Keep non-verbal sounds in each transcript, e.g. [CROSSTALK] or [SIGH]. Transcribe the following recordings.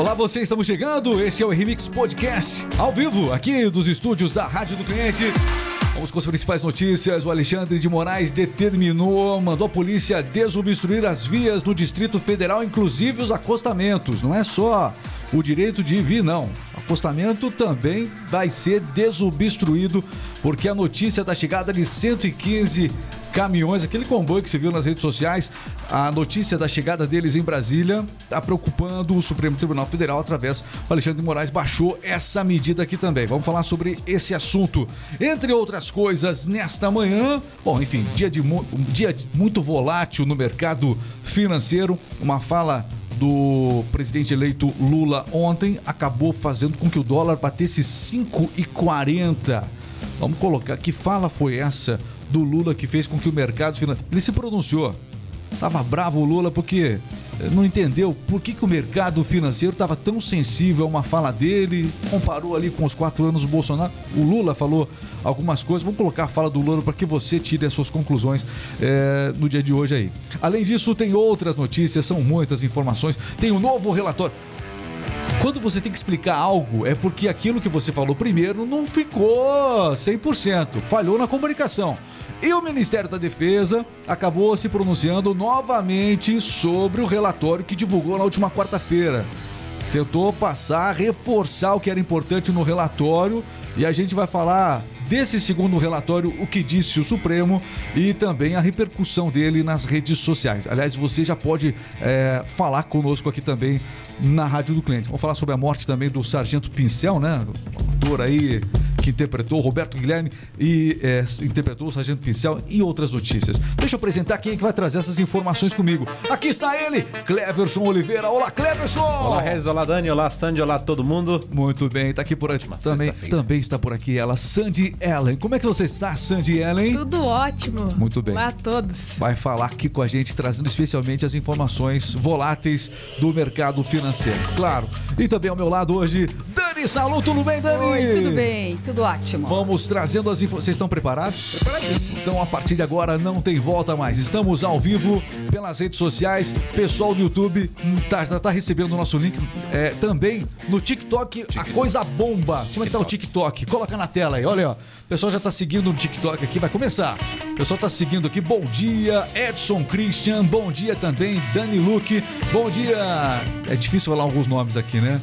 Olá, vocês estamos chegando. Este é o Remix Podcast, ao vivo, aqui dos estúdios da Rádio do Cliente. Vamos com as principais notícias. O Alexandre de Moraes determinou, mandou a polícia desobstruir as vias no Distrito Federal, inclusive os acostamentos. Não é só o direito de vir, não. O acostamento também vai ser desobstruído, porque a notícia da chegada de 115 caminhões, aquele comboio que se viu nas redes sociais, a notícia da chegada deles em Brasília está preocupando o Supremo Tribunal Federal através do Alexandre de Moraes baixou essa medida aqui também. Vamos falar sobre esse assunto. Entre outras coisas, nesta manhã, bom, enfim, dia de um dia muito volátil no mercado financeiro, uma fala do presidente eleito Lula ontem acabou fazendo com que o dólar batesse 5,40. Vamos colocar, que fala foi essa do Lula que fez com que o mercado financeiro. Ele se pronunciou. Tava bravo o Lula porque não entendeu por que, que o mercado financeiro estava tão sensível a uma fala dele, comparou ali com os quatro anos do Bolsonaro. O Lula falou algumas coisas, vamos colocar a fala do Lula para que você tire as suas conclusões é, no dia de hoje aí. Além disso, tem outras notícias, são muitas informações, tem um novo relatório. Quando você tem que explicar algo, é porque aquilo que você falou primeiro não ficou 100%, falhou na comunicação. E o Ministério da Defesa acabou se pronunciando novamente sobre o relatório que divulgou na última quarta-feira. Tentou passar, reforçar o que era importante no relatório e a gente vai falar desse segundo relatório, o que disse o Supremo e também a repercussão dele nas redes sociais. Aliás, você já pode é, falar conosco aqui também na Rádio do Cliente. Vamos falar sobre a morte também do Sargento Pincel, né? Ator aí que interpretou Roberto Guilherme e é, interpretou o Sargento Pincel e outras notícias. Deixa eu apresentar quem é que vai trazer essas informações comigo. Aqui está ele, Cleverson Oliveira. Olá, Cleverson! Olá, Regis, olá, Dani, olá, Sandy, olá todo mundo. Muito bem, tá aqui por aqui. Também, também está por aqui ela, Sandy Ellen. Como é que você está, Sandy Ellen? Tudo ótimo. Muito bem. Olá a todos. Vai falar aqui com a gente, trazendo especialmente as informações voláteis do mercado financeiro. Claro. E também ao meu lado hoje, Dani Salu. Tudo bem, Dani? Oi, tudo bem, tudo ótimo. Vamos trazendo as informações. Vocês estão preparados? Preparadíssimo. Então, a partir de agora, não tem volta mais. Estamos ao vivo pelas redes sociais. Pessoal do YouTube tá, tá, tá recebendo o nosso link. É, também no TikTok, TikTok, a coisa bomba. Como é que tá o TikTok? Coloca na tela aí, olha, ó. O pessoal já tá seguindo no TikTok aqui, vai começar. O pessoal tá seguindo aqui. Bom dia, Edson Christian. Bom dia também, Dani Luke. Bom dia. É difícil falar alguns nomes aqui, né?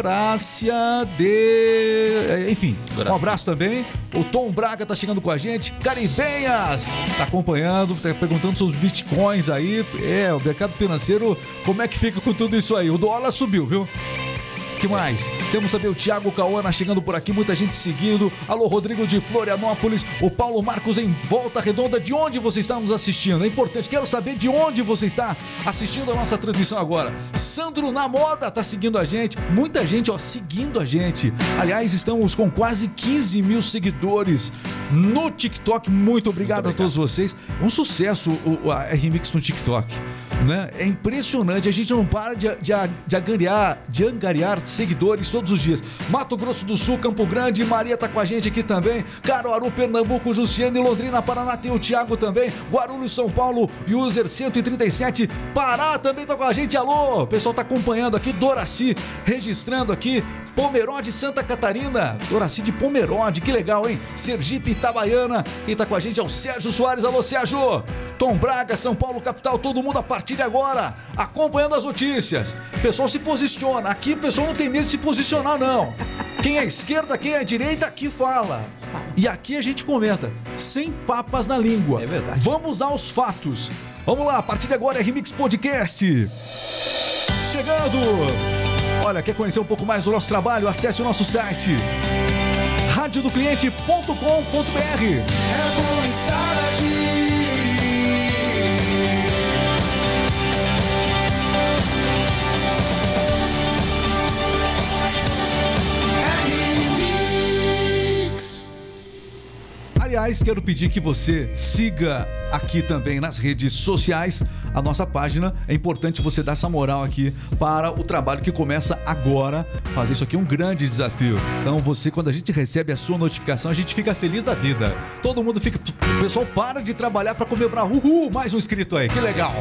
Dorácia de. Enfim, um abraço também. O Tom Braga tá chegando com a gente. Caribenhas tá acompanhando, tá perguntando sobre os bitcoins aí. É, o mercado financeiro, como é que fica com tudo isso aí? O dólar subiu, viu? Que mais? Temos também o Thiago Cauana chegando por aqui, muita gente seguindo. Alô, Rodrigo de Florianópolis. O Paulo Marcos em Volta Redonda. De onde você está nos assistindo? É importante, quero saber de onde você está assistindo a nossa transmissão agora. Sandro na moda tá seguindo a gente. Muita gente, ó, seguindo a gente. Aliás, estamos com quase 15 mil seguidores no TikTok. Muito obrigado, Muito obrigado. a todos vocês. Um sucesso o, a Remix no TikTok. Né? É impressionante, a gente não para de, de, de, angariar, de angariar seguidores todos os dias. Mato Grosso do Sul, Campo Grande, Maria tá com a gente aqui também. Caruaru, Pernambuco, Jussiane, Londrina, Paraná tem o Thiago também. Guarulhos, São Paulo, user 137. Pará também tá com a gente. Alô, o pessoal tá acompanhando aqui. Doraci registrando aqui. Pomerode, Santa Catarina. Doraci de Pomerode, que legal, hein? Sergipe, Itabaiana. Quem tá com a gente é o Sérgio Soares. Alô, Sérgio. Tom Braga, São Paulo, capital. Todo mundo a partir de agora, acompanhando as notícias. O pessoal se posiciona. Aqui o pessoal não tem medo de se posicionar, não. Quem é esquerda, quem é direita, aqui fala. E aqui a gente comenta, sem papas na língua. É verdade. Vamos aos fatos. Vamos lá, a partir de agora é Remix Podcast. Chegando! Olha, quer conhecer um pouco mais do nosso trabalho? Acesse o nosso site radiodocliente.com.br. É bom estar Aliás, quero pedir que você siga aqui também nas redes sociais a nossa página. É importante você dar essa moral aqui para o trabalho que começa agora. Fazer isso aqui é um grande desafio. Então você, quando a gente recebe a sua notificação, a gente fica feliz da vida. Todo mundo fica. O pessoal para de trabalhar para comemorar. Uhul! Mais um inscrito aí, que legal!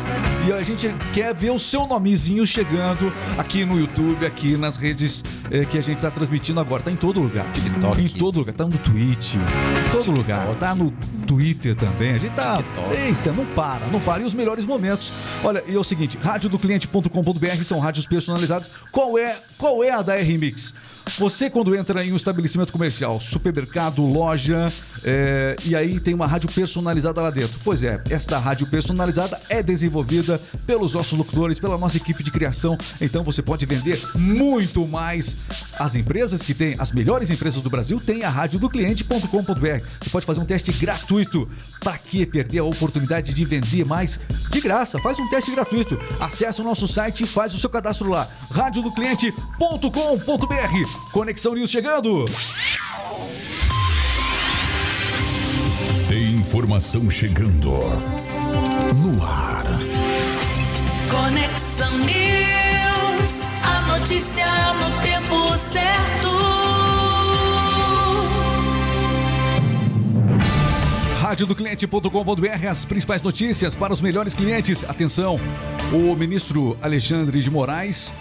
E a gente quer ver o seu nomezinho chegando aqui no YouTube, aqui nas redes eh, que a gente está transmitindo agora. Tá em todo lugar. TikTok. Em todo lugar. Tá no Twitch. Em todo lugar. Tá no Twitter também. A gente tá. TikTok. Eita, não para, não para. E os melhores momentos. Olha, e é o seguinte: radiodocliente.com.br são rádios personalizadas. Qual é, qual é a da R-Mix? Você, quando entra em um estabelecimento comercial, supermercado, loja, é, e aí tem uma rádio personalizada lá dentro. Pois é, esta rádio personalizada é desenvolvida pelos nossos locutores, pela nossa equipe de criação. Então você pode vender muito mais. As empresas que têm, as melhores empresas do Brasil, têm a rádio do cliente.com.br. Você pode fazer um teste gratuito. Para que perder a oportunidade de vender mais de graça? Faz um teste gratuito. Acesse o nosso site e faz o seu cadastro lá. radiodocliente.com.br. Conexão News chegando. Tem informação chegando. No ar. Conexão News, radiodocliente.com.br as principais notícias para os melhores clientes. Atenção, o ministro Alexandre de Moraes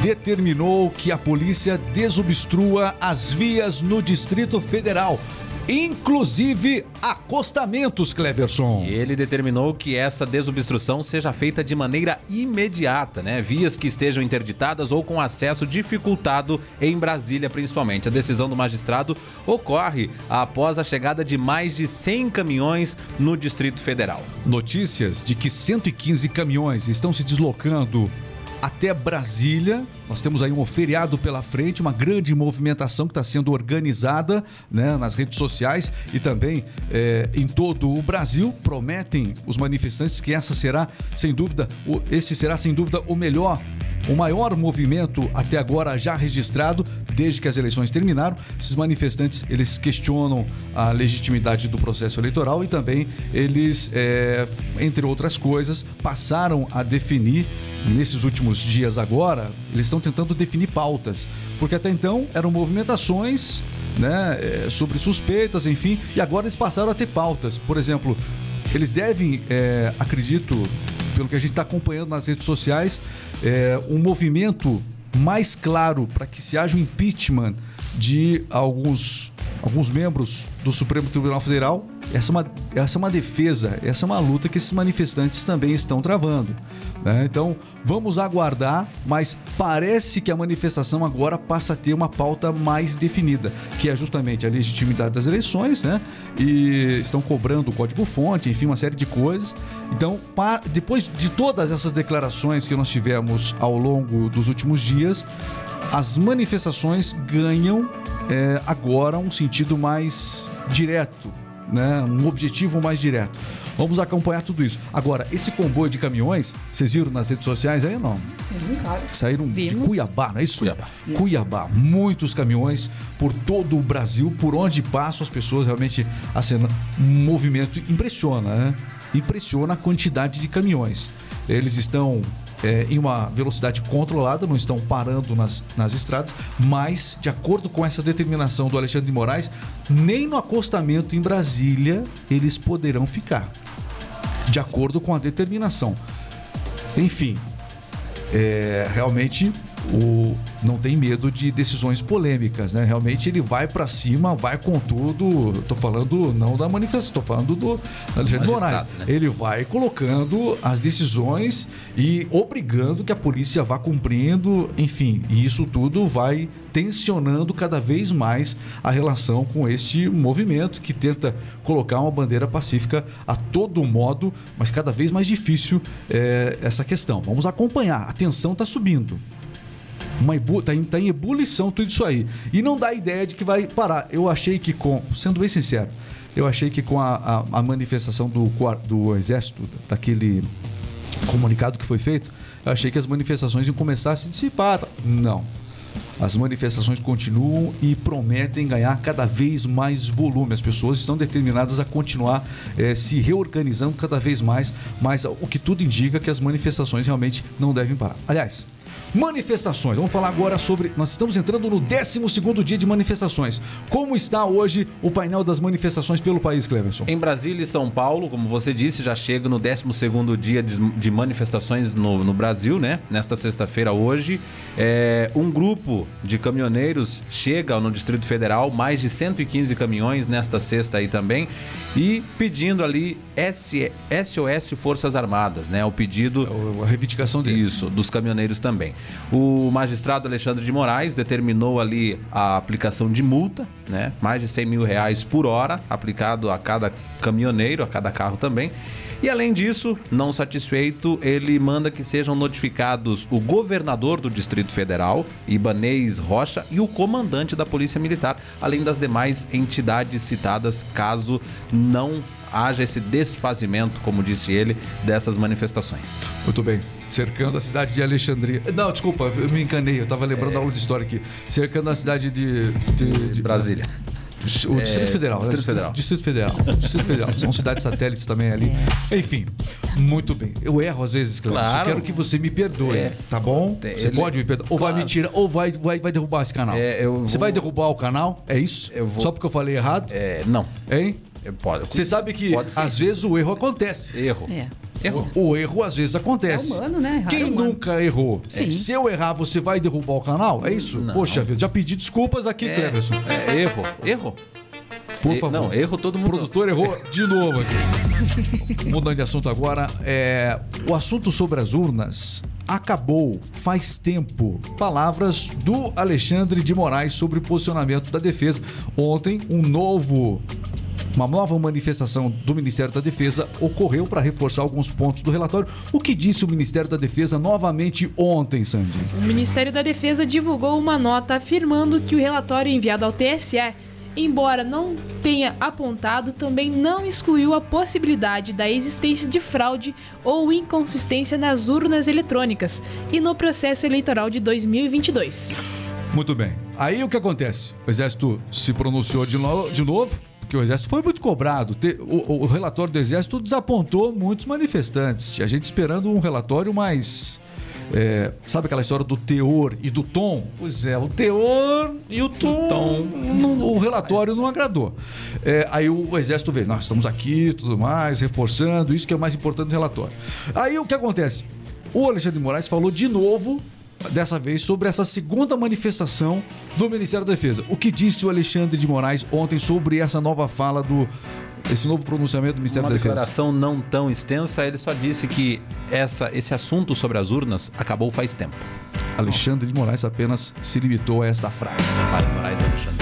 determinou que a polícia desobstrua as vias no Distrito Federal, inclusive acostamentos, Cleverson. E ele determinou que essa desobstrução seja feita de maneira imediata, né? Vias que estejam interditadas ou com acesso dificultado em Brasília, principalmente. A decisão do magistrado ocorre após a chegada de mais de 100 caminhões no Distrito Federal. Notícias de que 115 caminhões estão se deslocando até Brasília. Nós temos aí um feriado pela frente, uma grande movimentação que está sendo organizada né, nas redes sociais e também eh, em todo o Brasil. Prometem os manifestantes que essa será, sem dúvida, esse será sem dúvida o melhor, o maior movimento até agora já registrado desde que as eleições terminaram. Esses manifestantes eles questionam a legitimidade do processo eleitoral e também eles, eh, entre outras coisas, passaram a definir nesses últimos dias agora, eles estão tentando definir pautas, porque até então eram movimentações, né, eh, sobre suspeitas, enfim, e agora eles passaram a ter pautas. Por exemplo, eles devem, eh, acredito, pelo que a gente está acompanhando nas redes sociais, eh, um movimento mais claro para que se haja o impeachment de alguns, alguns membros do Supremo Tribunal Federal. Essa é, uma, essa é uma defesa, essa é uma luta que esses manifestantes também estão travando. Né? Então, vamos aguardar, mas parece que a manifestação agora passa a ter uma pauta mais definida, que é justamente a legitimidade das eleições, né? E estão cobrando o código-fonte, enfim, uma série de coisas. Então, depois de todas essas declarações que nós tivemos ao longo dos últimos dias, as manifestações ganham é, agora um sentido mais direto, né? um objetivo mais direto. Vamos acompanhar tudo isso. Agora, esse comboio de caminhões, vocês viram nas redes sociais aí não? Sim, claro. Saíram Vimos. de Cuiabá, não é isso? Cuiabá. Cuiabá. Muitos caminhões por todo o Brasil, por onde passam as pessoas, realmente a cena, um movimento impressiona, né? Impressiona a quantidade de caminhões. Eles estão é, em uma velocidade controlada, não estão parando nas, nas estradas, mas, de acordo com essa determinação do Alexandre de Moraes, nem no acostamento em Brasília eles poderão ficar. De acordo com a determinação. Enfim, é, realmente o, não tem medo de decisões polêmicas, né? Realmente ele vai pra cima, vai com tudo. Tô falando não da manifestação, tô falando do Alexandre Moraes. né? Ele vai colocando as decisões e obrigando que a polícia vá cumprindo, enfim, e isso tudo vai tensionando cada vez mais a relação com este movimento que tenta colocar uma bandeira pacífica a todo modo, mas cada vez mais difícil é, essa questão. Vamos acompanhar, a tensão está subindo. Uma ebu, tá, em, tá em ebulição tudo isso aí. E não dá ideia de que vai parar. Eu achei que com, sendo bem sincero, eu achei que com a, a, a manifestação do, do exército, daquele comunicado que foi feito, eu achei que as manifestações iam começar a se dissipar. Não. As manifestações continuam e prometem ganhar cada vez mais volume. As pessoas estão determinadas a continuar eh, se reorganizando cada vez mais, mas o que tudo indica é que as manifestações realmente não devem parar. Aliás, Manifestações. Vamos falar agora sobre. Nós estamos entrando no 12 dia de manifestações. Como está hoje o painel das manifestações pelo país, Cleverson? Em Brasília e São Paulo, como você disse, já chega no 12 dia de, de manifestações no, no, Brasil, né? Nesta sexta-feira, hoje. É, um grupo de caminhoneiros chega no Distrito Federal, mais de 115 caminhões nesta sexta aí também, e pedindo ali SOS Forças Armadas, né? O pedido. A reivindicação deles. Isso, dos caminhoneiros também. O magistrado Alexandre de Moraes determinou ali a aplicação de multa, né? Mais de 100 mil reais por hora, aplicado a cada caminhoneiro, a cada carro também. E além disso, não satisfeito, ele manda que sejam notificados o governador do Distrito Federal, Ibanês Rocha, e o comandante da Polícia Militar, além das demais entidades citadas, caso não haja esse desfazimento, como disse ele, dessas manifestações. Muito bem. Cercando a cidade de Alexandria. Não, desculpa, eu me encanei, eu estava lembrando é... da aula de história aqui. Cercando a cidade de. de, de Brasília. O Distrito é, Federal. Distrito né? Federal. Distrito Federal. Distrito Federal. São cidades satélites também ali. É. Enfim, muito bem. Eu erro às vezes, Cleber. Claro. quero que você me perdoe, é. tá bom? Você Ele... pode me perdoar. Ou claro. vai me tirar, ou vai, vai, vai derrubar esse canal. É, vou... Você vai derrubar o canal? É isso? Vou... Só porque eu falei errado? É, não. Hein? Pode. Você sabe que às vezes o erro acontece. Erro. É. Erro. O erro às vezes acontece. É humano, né? Errar Quem é nunca errou? Sim. Se eu errar, você vai derrubar o canal? É isso? Não. Poxa vida, já pedi desculpas aqui, é, Cleverson. É, erro. Erro. Por favor. Não, erro todo mundo. O produtor errou de novo aqui. [LAUGHS] Mudando de assunto agora, é, o assunto sobre as urnas acabou faz tempo. Palavras do Alexandre de Moraes sobre o posicionamento da defesa. Ontem, um novo uma nova manifestação do Ministério da Defesa ocorreu para reforçar alguns pontos do relatório. O que disse o Ministério da Defesa novamente ontem, Sandy? O Ministério da Defesa divulgou uma nota afirmando que o relatório enviado ao TSE embora não tenha apontado, também não excluiu a possibilidade da existência de fraude ou inconsistência nas urnas eletrônicas e no processo eleitoral de 2022. Muito bem. Aí o que acontece? O Exército se pronunciou de, no de novo, porque o Exército foi muito cobrado. O, o relatório do Exército desapontou muitos manifestantes. Tinha gente esperando um relatório mais é, sabe aquela história do teor e do tom? Pois é, o teor e o tom. tom. o relatório não agradou. É, aí o exército vê, nós estamos aqui, tudo mais, reforçando, isso que é o mais importante do relatório. Aí o que acontece? O Alexandre de Moraes falou de novo dessa vez sobre essa segunda manifestação do Ministério da Defesa. O que disse o Alexandre de Moraes ontem sobre essa nova fala do esse novo pronunciamento do Ministério Uma da Defesa? Uma declaração não tão extensa, ele só disse que essa, esse assunto sobre as urnas acabou faz tempo. Alexandre de Moraes apenas se limitou a esta frase. Para Moraes Alexandre.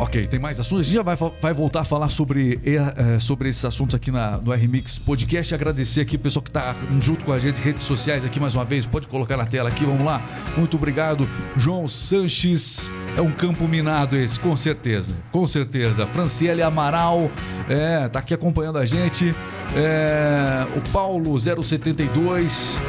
Ok, tem mais assuntos. A gente já vai, vai voltar a falar sobre, é, sobre esses assuntos aqui na, no RMix Podcast. Agradecer aqui o pessoal que está junto com a gente, redes sociais aqui mais uma vez. Pode colocar na tela aqui, vamos lá. Muito obrigado. João Sanches, é um campo minado esse, com certeza. Com certeza. Franciele Amaral, é, tá aqui acompanhando a gente. É, o Paulo 072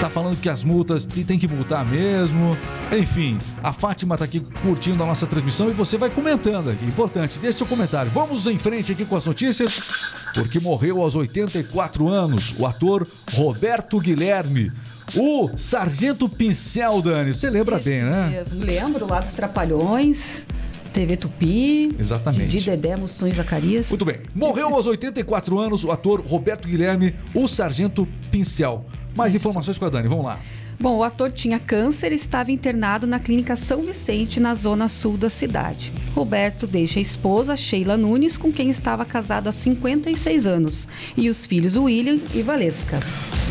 tá falando que as multas tem que multar mesmo. Enfim, a Fátima tá aqui curtindo a nossa transmissão e você vai comentando aqui. Importante, deixe seu comentário. Vamos em frente aqui com as notícias, porque morreu aos 84 anos o ator Roberto Guilherme. O Sargento Pincel, Dani, você lembra Esse bem, né? Mesmo, lembro lá dos Trapalhões. TV Tupi. Exatamente. De Dedé Moções Zacarias. Muito bem. Morreu aos 84 anos o ator Roberto Guilherme, o Sargento Pincel. Mais Isso. informações com a Dani, vamos lá. Bom, o ator tinha câncer e estava internado na Clínica São Vicente, na zona sul da cidade. Roberto deixa a esposa, Sheila Nunes, com quem estava casado há 56 anos, e os filhos William e Valesca.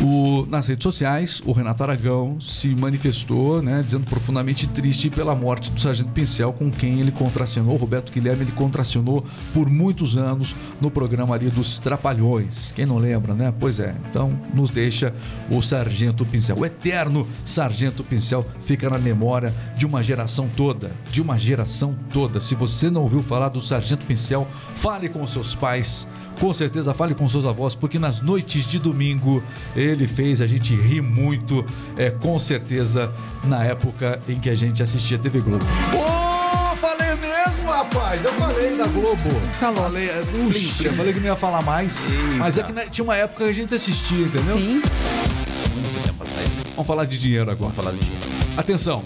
O, nas redes sociais, o Renato Aragão se manifestou, né, dizendo profundamente triste pela morte do Sargento Pincel, com quem ele contracionou. Roberto Guilherme ele contracionou por muitos anos no programa ali dos Trapalhões. Quem não lembra, né? Pois é. Então, nos deixa o Sargento Pincel. O eterno Sargento Pincel fica na memória de uma geração toda. De uma geração toda. Se você não ouviu falar do Sargento Pincel, fale com seus pais com certeza fale com seus avós, porque nas noites de domingo ele fez a gente rir muito, é, com certeza, na época em que a gente assistia TV Globo. Ô, falei mesmo, rapaz! Eu falei da Globo. Falou. Falei, é, uxa, eu falei que não ia falar mais, mas é que né, tinha uma época que a gente assistia, entendeu? Sim. Muito tempo atrás. Vamos falar de dinheiro agora. Vamos falar de dinheiro. Atenção.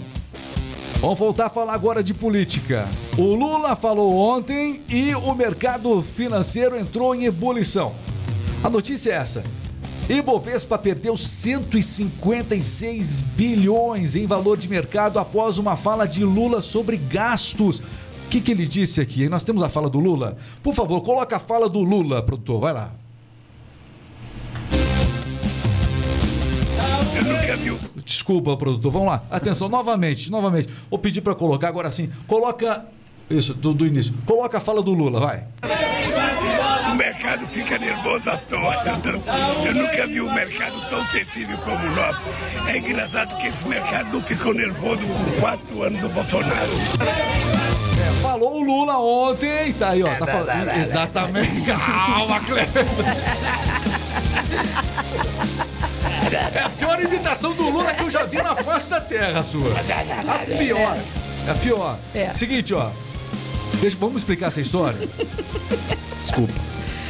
Vamos voltar a falar agora de política. O Lula falou ontem e o mercado financeiro entrou em ebulição. A notícia é essa. Ibovespa perdeu 156 bilhões em valor de mercado após uma fala de Lula sobre gastos. O que, que ele disse aqui? Nós temos a fala do Lula. Por favor, coloca a fala do Lula, produtor. Vai lá. Desculpa, produtor. Vamos lá. Atenção, novamente, novamente. Vou pedir para colocar agora sim. Coloca. Isso, do, do início. Coloca a fala do Lula, vai. O mercado fica nervoso à toa. Eu nunca vi um mercado tão sensível como o nosso. É engraçado que esse mercado não ficou nervoso com quatro anos do Bolsonaro. É, falou o Lula ontem. Tá aí, ó. Tá falando. Exatamente. [LAUGHS] Calma, Cleber. [LAUGHS] É a pior imitação do Lula que eu já vi na face da terra, sua. A pior. É a pior. É. Seguinte, ó. Deixa, vamos explicar essa história? Desculpa.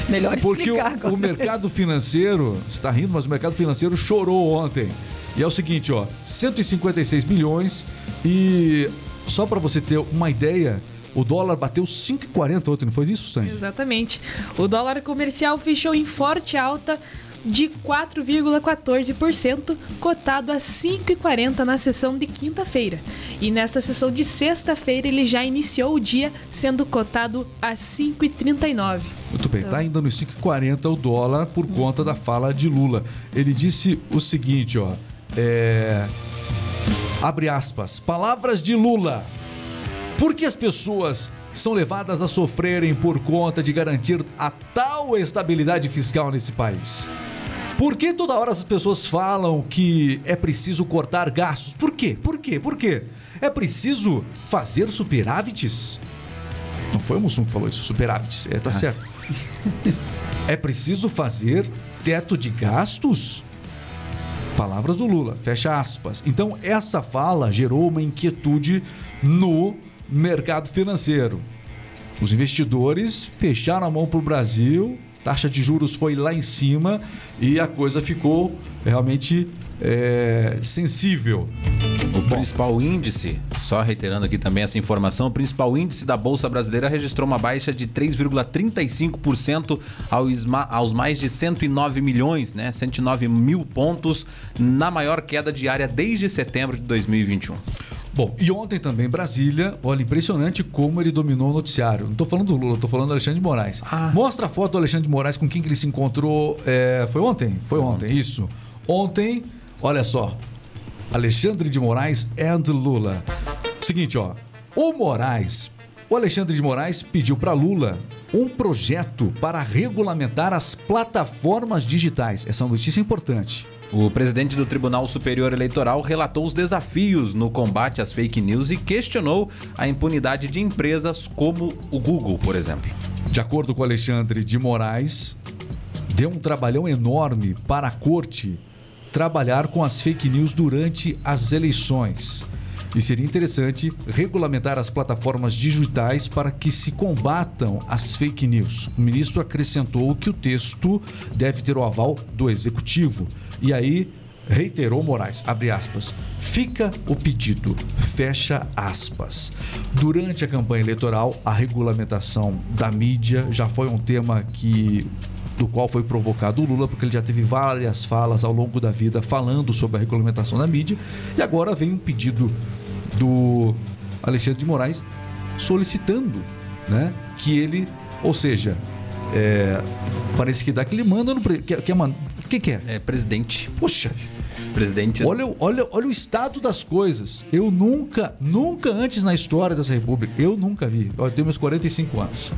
Melhor Porque o, explicar agora. o mercado financeiro, você está rindo, mas o mercado financeiro chorou ontem. E é o seguinte, ó, 156 bilhões e só para você ter uma ideia, o dólar bateu 5,40 ontem, não foi isso, Sandy? Exatamente. O dólar comercial fechou em forte alta de 4,14%, cotado a 5,40 na sessão de quinta-feira. E nesta sessão de sexta-feira ele já iniciou o dia sendo cotado a 5,39. Muito bem, tá ainda nos 5,40 o dólar por conta da fala de Lula. Ele disse o seguinte, ó, é... abre aspas, palavras de Lula. Por que as pessoas são levadas a sofrerem por conta de garantir a tal estabilidade fiscal nesse país? Por que toda hora as pessoas falam que é preciso cortar gastos? Por quê? Por quê? Por quê? É preciso fazer superávites? Não foi o Mussum que falou isso, superávites. É, tá certo. [LAUGHS] É preciso fazer teto de gastos? Palavras do Lula, fecha aspas. Então, essa fala gerou uma inquietude no mercado financeiro. Os investidores fecharam a mão para o Brasil, taxa de juros foi lá em cima e a coisa ficou realmente é, sensível. O principal índice, só reiterando aqui também essa informação, o principal índice da Bolsa Brasileira registrou uma baixa de 3,35% aos, aos mais de 109 milhões, né? 109 mil pontos, na maior queda diária desde setembro de 2021. Bom, e ontem também Brasília, olha, impressionante como ele dominou o noticiário. Não tô falando do Lula, tô falando do Alexandre de Moraes. Mostra a foto do Alexandre de Moraes com quem que ele se encontrou. é, foi ontem? Foi ontem, isso. Ontem, olha só. Alexandre de Moraes and Lula. Seguinte, ó. O Moraes, o Alexandre de Moraes pediu para Lula um projeto para regulamentar as plataformas digitais. Essa notícia é importante. O presidente do Tribunal Superior Eleitoral relatou os desafios no combate às fake news e questionou a impunidade de empresas como o Google, por exemplo. De acordo com Alexandre de Moraes, deu um trabalhão enorme para a corte trabalhar com as fake news durante as eleições. E seria interessante regulamentar as plataformas digitais para que se combatam as fake news. O ministro acrescentou que o texto deve ter o aval do executivo. E aí reiterou Moraes, abre aspas, fica o pedido, fecha aspas. Durante a campanha eleitoral, a regulamentação da mídia já foi um tema que do qual foi provocado o Lula, porque ele já teve várias falas ao longo da vida falando sobre a regulamentação da mídia, e agora vem um pedido do Alexandre de Moraes solicitando, né, que ele, ou seja, é, parece que dá que ele manda no que, que é o que que é? É presidente. Poxa vida. Presidente. Olha, o- olha, olha o estado das coisas. Eu nunca, nunca antes na história dessa república, eu nunca vi. Eu tenho meus 45 anos.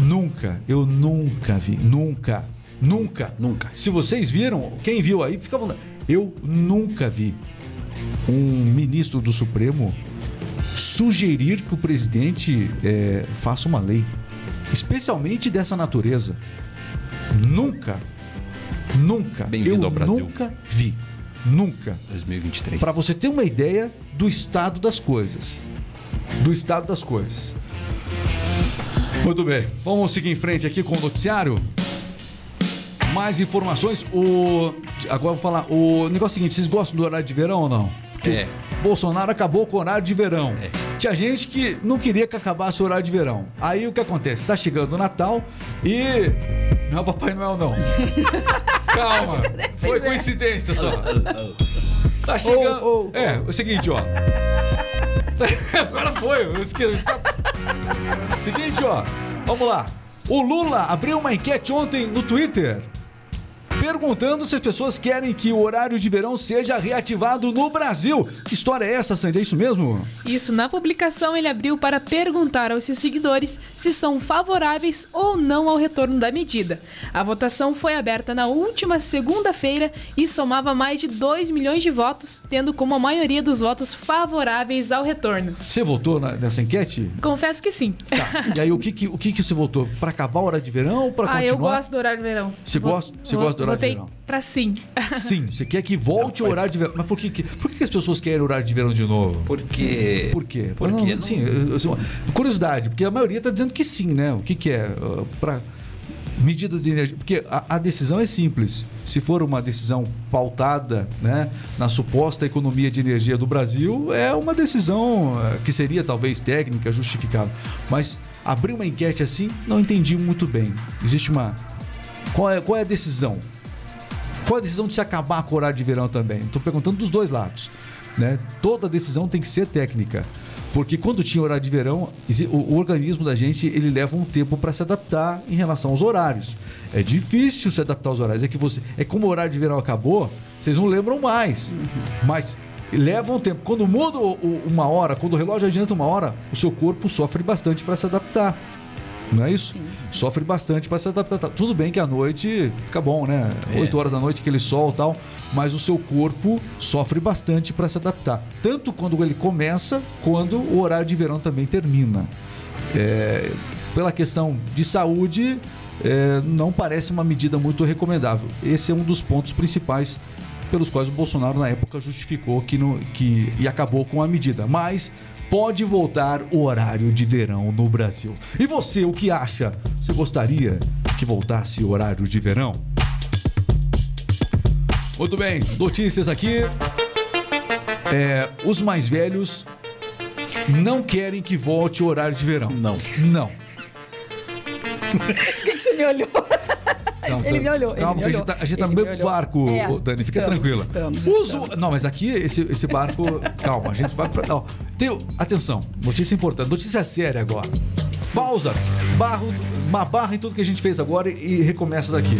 Nunca, eu nunca vi. Nunca, nunca. Nunca. Se vocês viram, quem viu aí, fica vontade. Eu nunca vi um ministro do Supremo sugerir que o presidente é, faça uma lei, especialmente dessa natureza. Nunca, nunca, Bem-vindo eu ao Brasil. nunca vi, nunca. 2023. Para você ter uma ideia do estado das coisas. Do estado das coisas. Muito bem, vamos seguir em frente aqui com o noticiário. Mais informações. O agora eu vou falar. O negócio é o seguinte: vocês gostam do horário de verão ou não? É. Bolsonaro acabou com o horário de verão. É. Tinha gente que não queria que acabasse o horário de verão. Aí o que acontece? Tá chegando o Natal e. Não é Papai Noel, não. [LAUGHS] Calma. Foi coincidência só. Tá chegando. Oh, oh, É, o seguinte, ó. [LAUGHS] Agora foi. Eu esque- eu esca- Seguinte, ó. Vamos lá. O Lula abriu uma enquete ontem no Twitter. Perguntando se as pessoas querem que o horário de verão seja reativado no Brasil. Que história é essa, Sandy? É isso mesmo? Isso, na publicação ele abriu para perguntar aos seus seguidores se são favoráveis ou não ao retorno da medida. A votação foi aberta na última segunda-feira e somava mais de 2 milhões de votos, tendo como a maioria dos votos favoráveis ao retorno. Você votou na- nessa enquete? Confesso que sim. Tá. E aí, o que, que, o que, que você votou? Pra acabar a hora de verão ou pra ah, continuar? eu gosto do horário de verão. Você Vo- gosta- você vo- gosta do horário verão? pra sim. Sim, você quer que volte o horário de verão. Mas por que, que- por que as pessoas querem horário de verão de novo? Porque. Por quê? Porque Não, não- sim, assim, curiosidade, porque a maioria está dizendo que sim, né? O que, que é? Para medida de energia. Porque a, a decisão é simples. Se for uma decisão pautada né, na suposta economia de energia do Brasil, é uma decisão uh, que seria talvez técnica, justificável. Mas abrir uma enquete assim, não entendi muito bem. Existe uma. Qual é, qual é a decisão? Qual a decisão de se acabar com o horário de verão também? Estou perguntando dos dois lados. Né? Toda decisão tem que ser técnica. Porque quando tinha horário de verão, o, organismo da gente ele leva um tempo para se adaptar em relação aos horários. É difícil se adaptar aos horários. É que você, é como o horário de verão acabou, vocês não lembram mais. Mas leva um tempo. Quando muda uma hora, quando o relógio adianta uma hora, o seu corpo sofre bastante para se adaptar. Não é isso? Sofre bastante para se adaptar. Tá, Tudo bem que à noite fica bom, né? É. 8 horas da noite, aquele sol e tal. Mas o seu corpo sofre bastante para se adaptar. Tanto quando ele começa, quando o horário de verão também termina. É, pela questão de saúde, é, não parece uma medida muito recomendável. Esse é um dos pontos principais pelos quais o Bolsonaro na época justificou que, não, que e acabou com a medida. Mas pode voltar o horário de verão no Brasil. E você, o que acha? Você gostaria que voltasse o horário de verão? Muito bem, notícias aqui. É, os mais velhos não querem que volte o horário de verão. Não. Não. [LAUGHS] Por que, que você me olhou? Não, Ele me olhou, ele Calma, me que a gente olhou. tá, a gente tá no me mesmo barco, É, Dani, fica estamos, tranquila. estamos, Uso- estamos. Não, mas aqui esse, esse barco. [LAUGHS] calma, a gente vai pra. Tem, atenção, notícia importante, notícia séria agora. Pausa, barro, uma barra em tudo que a gente fez agora e, e recomeça daqui.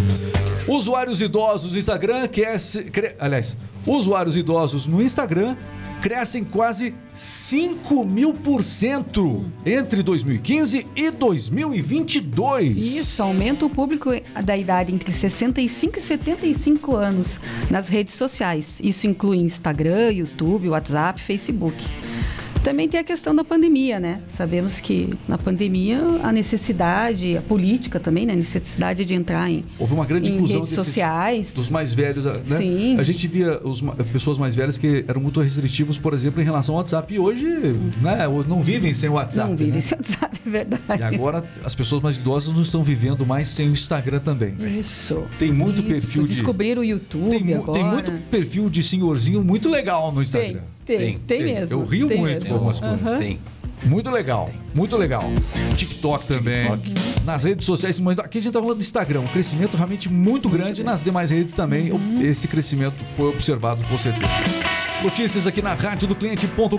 Usuários idosos no Instagram, cresce, cre, aliás, usuários idosos no Instagram crescem quase 5 mil por cento entre 2015 e 2022. Isso, aumenta o público da idade entre 65 e 75 anos nas redes sociais. Isso inclui Instagram, YouTube, WhatsApp, Facebook. Também tem a questão da pandemia, né? Sabemos que na pandemia a necessidade, a política também, né? A necessidade de entrar em, Houve uma grande inclusão redes desses- sociais. dos mais velhos, né? Sim. A gente via os pessoas mais velhas que eram muito restritivos, por exemplo, em relação ao WhatsApp. E hoje, né, não vivem sem o WhatsApp. Não vive né? sem WhatsApp, é verdade. E agora as pessoas mais idosas não estão vivendo mais sem o Instagram também. Isso. Tem muito Isso. perfil de- Descobrir o YouTube Tem, agora. tem muito perfil de senhorzinho muito legal no Instagram. tem, tem, Tem, tem. mesmo. Eu rio tem muito mesmo. com algumas coisas. Aham. Tem. Muito legal, muito legal. TikTok também. Nas redes sociais, mas aqui a gente tá falando do Instagram, um crescimento realmente muito, grande. Nas demais redes também, Uhum. esse crescimento foi observado com certeza. Notícias aqui na rádio do cliente.com.br.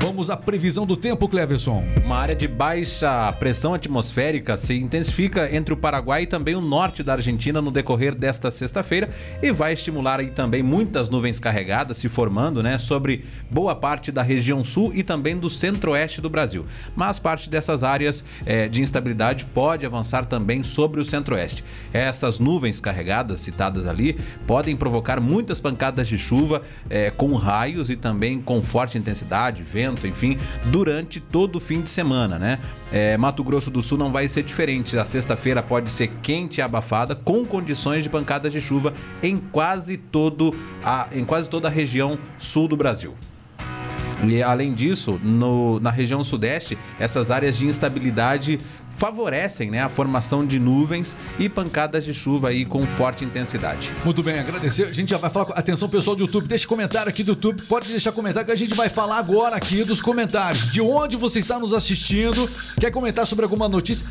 Vamos à previsão do tempo, Cleverson. Uma área de baixa pressão atmosférica se intensifica entre o Paraguai e também o norte da Argentina no decorrer desta sexta-feira e vai estimular aí também muitas nuvens carregadas se formando, né, sobre boa parte da região sul e também do centro-oeste do Brasil. Mas parte dessas áreas eh, de instabilidade pode avançar também sobre o centro-oeste. Essas nuvens carregadas citadas ali podem provocar muitas pancadas de chuva, é, com raios e também com forte intensidade, vento, enfim, durante todo o fim de semana, né? É, Mato Grosso do Sul não vai ser diferente. A sexta-feira pode ser quente e abafada, com condições de pancadas de chuva em quase, todo a, em quase toda a região sul do Brasil. E além disso, no, na região sudeste, essas áreas de instabilidade favorecem né, a formação de nuvens e pancadas de chuva aí com forte intensidade. Muito bem, agradecer. A gente já vai falar. Atenção, pessoal do YouTube, deixa comentário aqui do YouTube. Pode deixar comentário que a gente vai falar agora aqui dos comentários. De onde você está nos assistindo? Quer comentar sobre alguma notícia?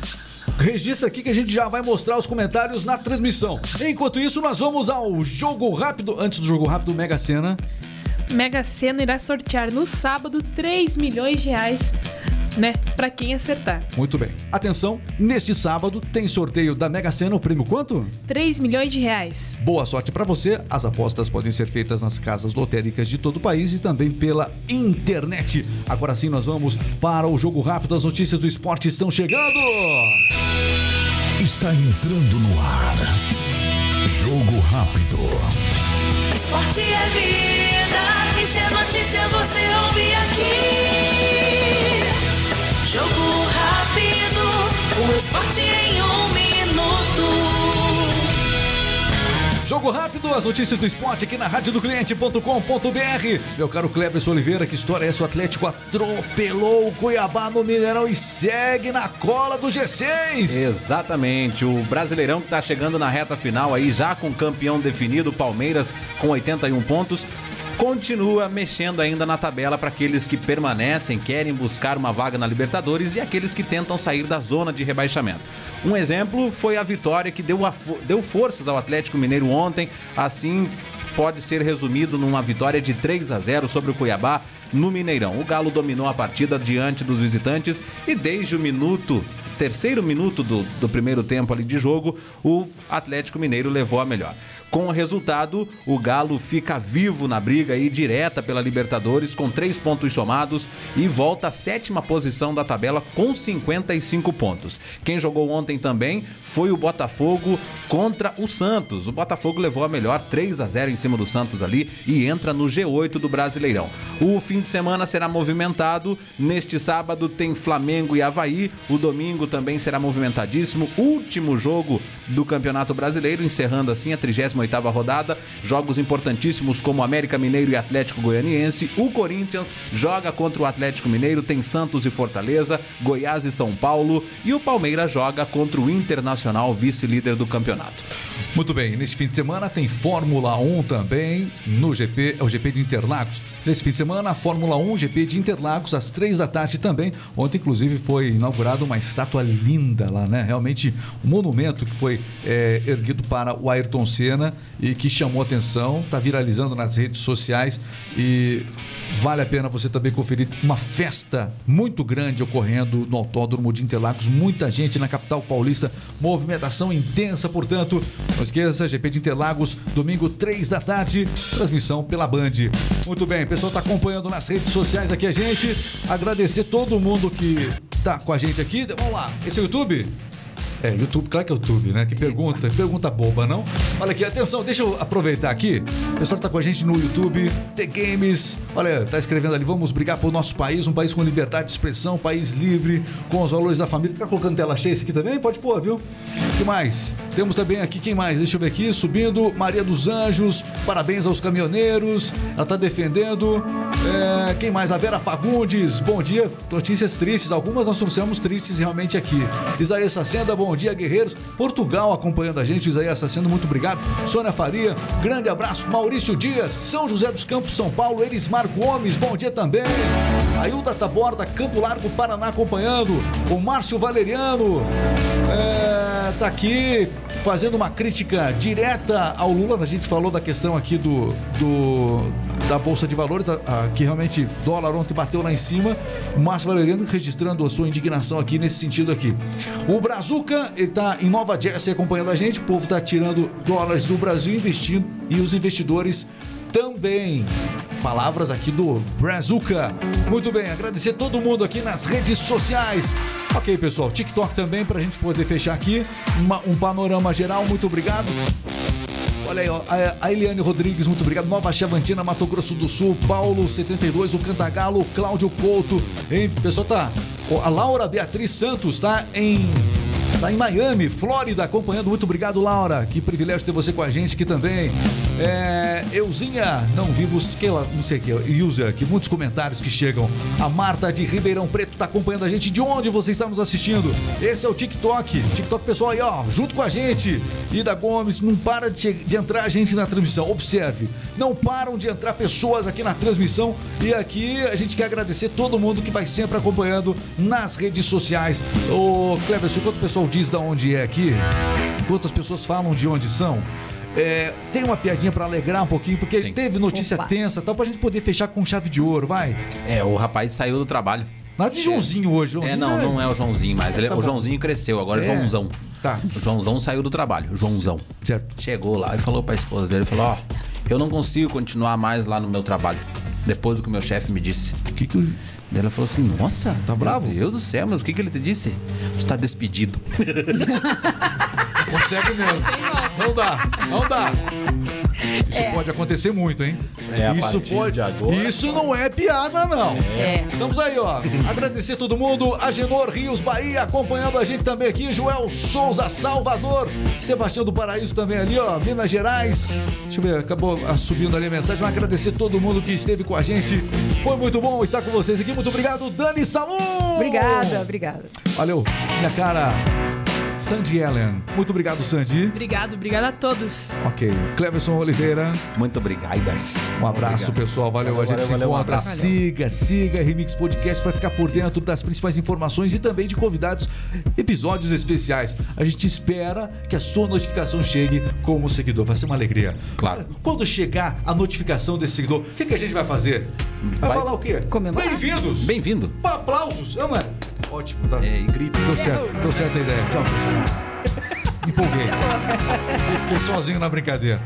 Registra aqui que a gente já vai mostrar os comentários na transmissão. Enquanto isso, nós vamos ao jogo rápido. Antes do jogo rápido, Mega Sena. Mega Sena irá sortear no sábado 3 milhões de reais, né? Para quem acertar. Muito bem. Atenção, neste sábado tem sorteio da Mega Sena. O prêmio quanto? 3 milhões de reais. Boa sorte para você. As apostas podem ser feitas nas casas lotéricas de todo o país e também pela internet. Agora sim, nós vamos para o jogo rápido. As notícias do esporte estão chegando. Está entrando no ar. Jogo rápido. Esporte é vida. É notícia, você ouve aqui. Jogo rápido. O esporte em um minuto. Jogo rápido, as notícias do esporte aqui na radiodocliente.com.br. Meu caro Cleber Oliveira, que história é essa? O Atlético atropelou o Cuiabá no Mineirão e segue na cola do G6. Exatamente, o Brasileirão que está chegando na reta final aí, já com campeão definido, Palmeiras com 81 pontos continua mexendo ainda na tabela para aqueles que permanecem, querem buscar uma vaga na Libertadores e aqueles que tentam sair da zona de rebaixamento. Um exemplo foi a vitória que deu, a, deu forças ao Atlético Mineiro ontem, assim pode ser resumido numa vitória de 3 a 0 sobre o Cuiabá no Mineirão. O Galo dominou a partida diante dos visitantes e desde o minuto terceiro minuto do, do primeiro tempo ali de jogo, o Atlético Mineiro levou a melhor. Com o resultado, o Galo fica vivo na briga aí direta pela Libertadores com três pontos somados e volta à sétima posição da tabela com 55 pontos. Quem jogou ontem também foi o Botafogo contra o Santos. O Botafogo levou a melhor 3 a 0 em cima do Santos ali e entra no G8 do Brasileirão. O fim de semana será movimentado. Neste sábado tem Flamengo e Havaí. O domingo também será movimentadíssimo. Último jogo do Campeonato Brasileiro, encerrando assim a 38ª rodada. Jogos importantíssimos como América Mineiro e Atlético Goianiense. O Corinthians joga contra o Atlético Mineiro, tem Santos e Fortaleza, Goiás e São Paulo e o Palmeiras joga contra o Internacional, vice-líder do campeonato. Muito bem, neste fim de semana tem Fórmula 1 também no GP, é o GP de Interlagos. Nesse fim de semana, a Fórmula 1 GP de Interlagos, às três da tarde também. Ontem, inclusive, foi inaugurada uma estátua linda lá, né? Realmente um monumento que foi é, erguido para o Ayrton Senna e que chamou atenção, está viralizando nas redes sociais e vale a pena você também conferir uma festa muito grande ocorrendo no Autódromo de Interlagos. Muita gente na capital paulista, movimentação intensa, portanto, esqueça, GP de Interlagos, domingo, 3 da tarde, transmissão pela Band. Muito bem, o pessoal está acompanhando nas redes sociais aqui a gente. Agradecer todo mundo que está com a gente aqui. Vamos lá, esse é o YouTube? É, YouTube, claro que é YouTube, né? Que pergunta, pergunta boba, não? Olha aqui, atenção, deixa eu aproveitar aqui. O pessoal que tá com a gente no YouTube, The Games, olha, tá escrevendo ali, vamos brigar por nosso país, um país com liberdade de expressão, um país livre, com os valores da família. Tá colocando tela cheia esse aqui também? Pode pôr, viu? Que mais? Temos também aqui, quem mais? Deixa eu ver aqui, subindo, Maria dos Anjos, parabéns aos caminhoneiros, ela tá defendendo. É, quem mais? A Vera Fagundes, bom dia. Notícias tristes, algumas nós trouxemos tristes realmente aqui. Isaías Sacenda, bom dia, guerreiros. Portugal acompanhando a gente, Isaías Sacenda, muito obrigado. Sônia Faria, grande abraço. Maurício Dias, São José dos Campos, São Paulo, Elismar Gomes, bom dia também. Ailda Taborda, Campo Largo, Paraná acompanhando. O Márcio Valeriano é, tá aqui fazendo uma crítica direta ao Lula. A gente falou da questão aqui do, do da Bolsa de Valores, a, a, que realmente dólar ontem bateu lá em cima. Márcio Valeriano registrando a sua indignação aqui nesse sentido aqui. O Brazuca, ele tá em Nova Jersey acompanhando a gente. O povo tá tirando dólares do Brasil investindo e os investidores também. Palavras aqui do Brazuca. Muito bem, agradecer todo mundo aqui nas redes sociais. Ok, pessoal, TikTok também para a gente poder fechar aqui uma, um panorama geral. Muito obrigado. Olha aí, ó, a, Eliane Rodrigues, muito obrigado. Nova Chavantina, Mato Grosso do Sul, Paulo 72, o Cantagalo, Cláudio Couto. Hein? Pessoal tá. A Laura Beatriz Santos tá em. Tá em Miami, Flórida, acompanhando. Muito obrigado, Laura. Que privilégio ter você com a gente aqui também. É, Euzinha, não vimos, que ela, não sei que, user aqui, muitos comentários que chegam. A Marta de Ribeirão Preto tá acompanhando a gente. De onde você está nos assistindo? Esse é o TikTok. TikTok, pessoal, aí, ó, junto com a gente. Ida Gomes, não para de, de entrar gente na transmissão. Observe, não param de entrar pessoas aqui na transmissão. E aqui a gente quer agradecer todo mundo que vai sempre acompanhando nas redes sociais. Ô, Cleverson, enquanto o pessoal diz de onde é aqui, enquanto as pessoas falam de onde são. é, tem uma piadinha pra alegrar um pouquinho, porque teve notícia Opa. tensa, tal, pra gente poder fechar com chave de ouro, vai. É, o rapaz saiu do trabalho. Nada de Joãozinho hoje, Joãozinho. É, não, não é o Joãozinho mais. Ele, Tá o bom. Joãozinho cresceu, agora é É. Joãozão. Tá. O Joãozão saiu do trabalho, o Joãozão. Certo. Chegou lá e falou pra esposa dele, falou, ó, eu não consigo continuar mais lá no meu trabalho. Depois do que o meu chefe me disse. O que que o- Daí ela falou assim, nossa, Tá bravo? Meu Deus do céu, mas o que, que ele te disse? Você tá despedido. [LAUGHS] Consegue mesmo. Não dá, não dá. Isso pode acontecer muito, hein? É, isso pode. de agora- Isso não é piada, não. É. Estamos aí, ó. [LAUGHS] Agradecer todo mundo. Agenor Rios Bahia acompanhando a gente também aqui. Joel Souza, Salvador. Sebastião do Paraíso também ali, ó. Minas Gerais. Deixa eu ver, acabou subindo ali a mensagem. Mas agradecer todo mundo que esteve com a gente. Foi muito bom estar com vocês aqui. Muito obrigado, Dani Salum. Obrigada, obrigada. Valeu, minha cara. Sandy Ellen. Muito obrigado, Sandy. Obrigado, obrigado a todos. Ok. Cleverson Oliveira. Muito obrigado. Um abraço, pessoal. Valeu. Valeu, a gente valeu, se valeu, um encontra. abraço. siga, siga Remix Podcast para ficar por dentro das principais informações e também de convidados, episódios especiais. A gente espera que a sua notificação chegue como seguidor. Vai ser uma alegria. Claro. Quando chegar a notificação desse seguidor, o que, que a gente vai fazer? Vai, Vai falar o quê? comemorar. Bem-vindos. Bem-vindo. Aplausos. Não é? Ótimo, tá? É, e grito. Deu certo, deu certo a ideia. Tchau, pessoal. Empolguei. Fiquei sozinho na brincadeira.